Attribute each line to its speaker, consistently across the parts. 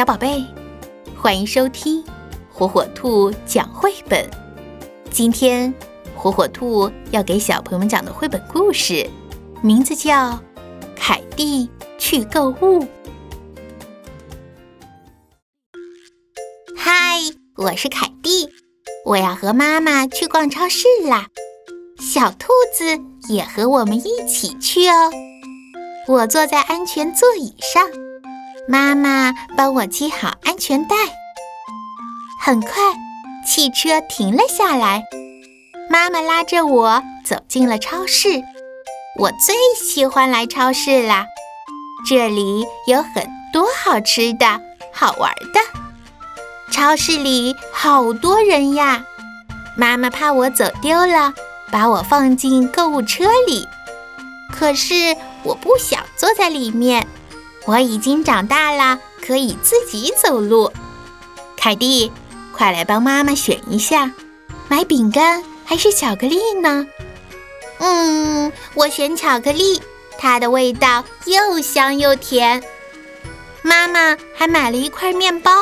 Speaker 1: 小宝贝，欢迎收听火火兔讲绘本。今天，火火兔要给小朋友们讲的绘本故事，名字叫《凯蒂去购物》。
Speaker 2: 嗨，我是凯蒂，我要和妈妈去逛超市啦。小兔子也和我们一起去哦。我坐在安全座椅上，妈妈帮我系好安全带。很快，汽车停了下来，妈妈拉着我走进了超市。我最喜欢来超市啦，这里有很多好吃的、好玩的。超市里好多人呀，妈妈怕我走丢了，把我放进购物车里。可是我不想坐在里面，我已经长大了，可以自己走路。凯蒂，快来帮妈妈选一下，买饼干还是巧克力呢？嗯，我选巧克力，它的味道又香又甜。妈妈还买了一块面包，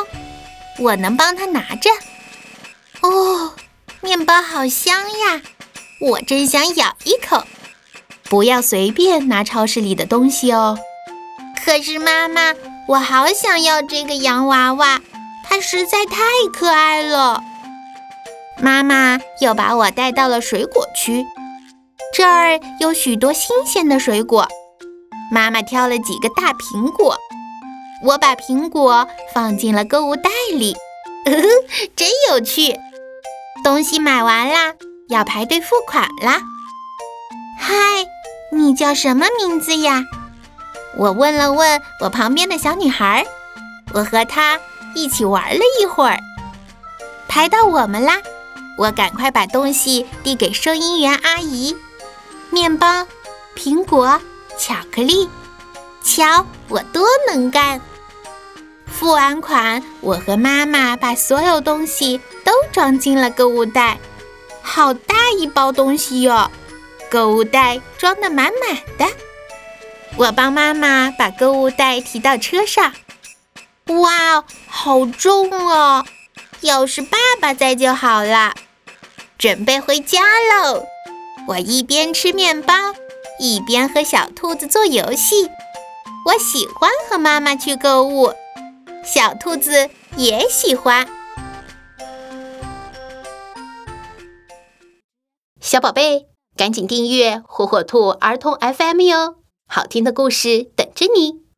Speaker 2: 我能帮她拿着。哦，面包好香呀，我真想咬一口。
Speaker 1: 不要随便拿超市里的东西哦。
Speaker 2: 可是妈妈，我好想要这个洋娃娃，它实在太可爱了。妈妈又把我带到了水果区，这儿有许多新鲜的水果。妈妈挑了几个大苹果，我把苹果放进了购物袋里，呵呵，真有趣。东西买完啦，要排队付款啦。嗨。你叫什么名字呀？我问了问我旁边的小女孩，我和她一起玩了一会儿，排到我们啦。我赶快把东西递给收银员阿姨，面包、苹果、巧克力，瞧我多能干！付完款，我和妈妈把所有东西都装进了购物袋，好大一包东西哟。购物袋装得满满的，我帮妈妈把购物袋提到车上。哇，好重哦！要是爸爸在就好了。准备回家喽！我一边吃面包，一边和小兔子做游戏。我喜欢和妈妈去购物，小兔子也喜欢。
Speaker 1: 小宝贝。赶紧订阅火火兔儿童 FM 哟，好听的故事等着你。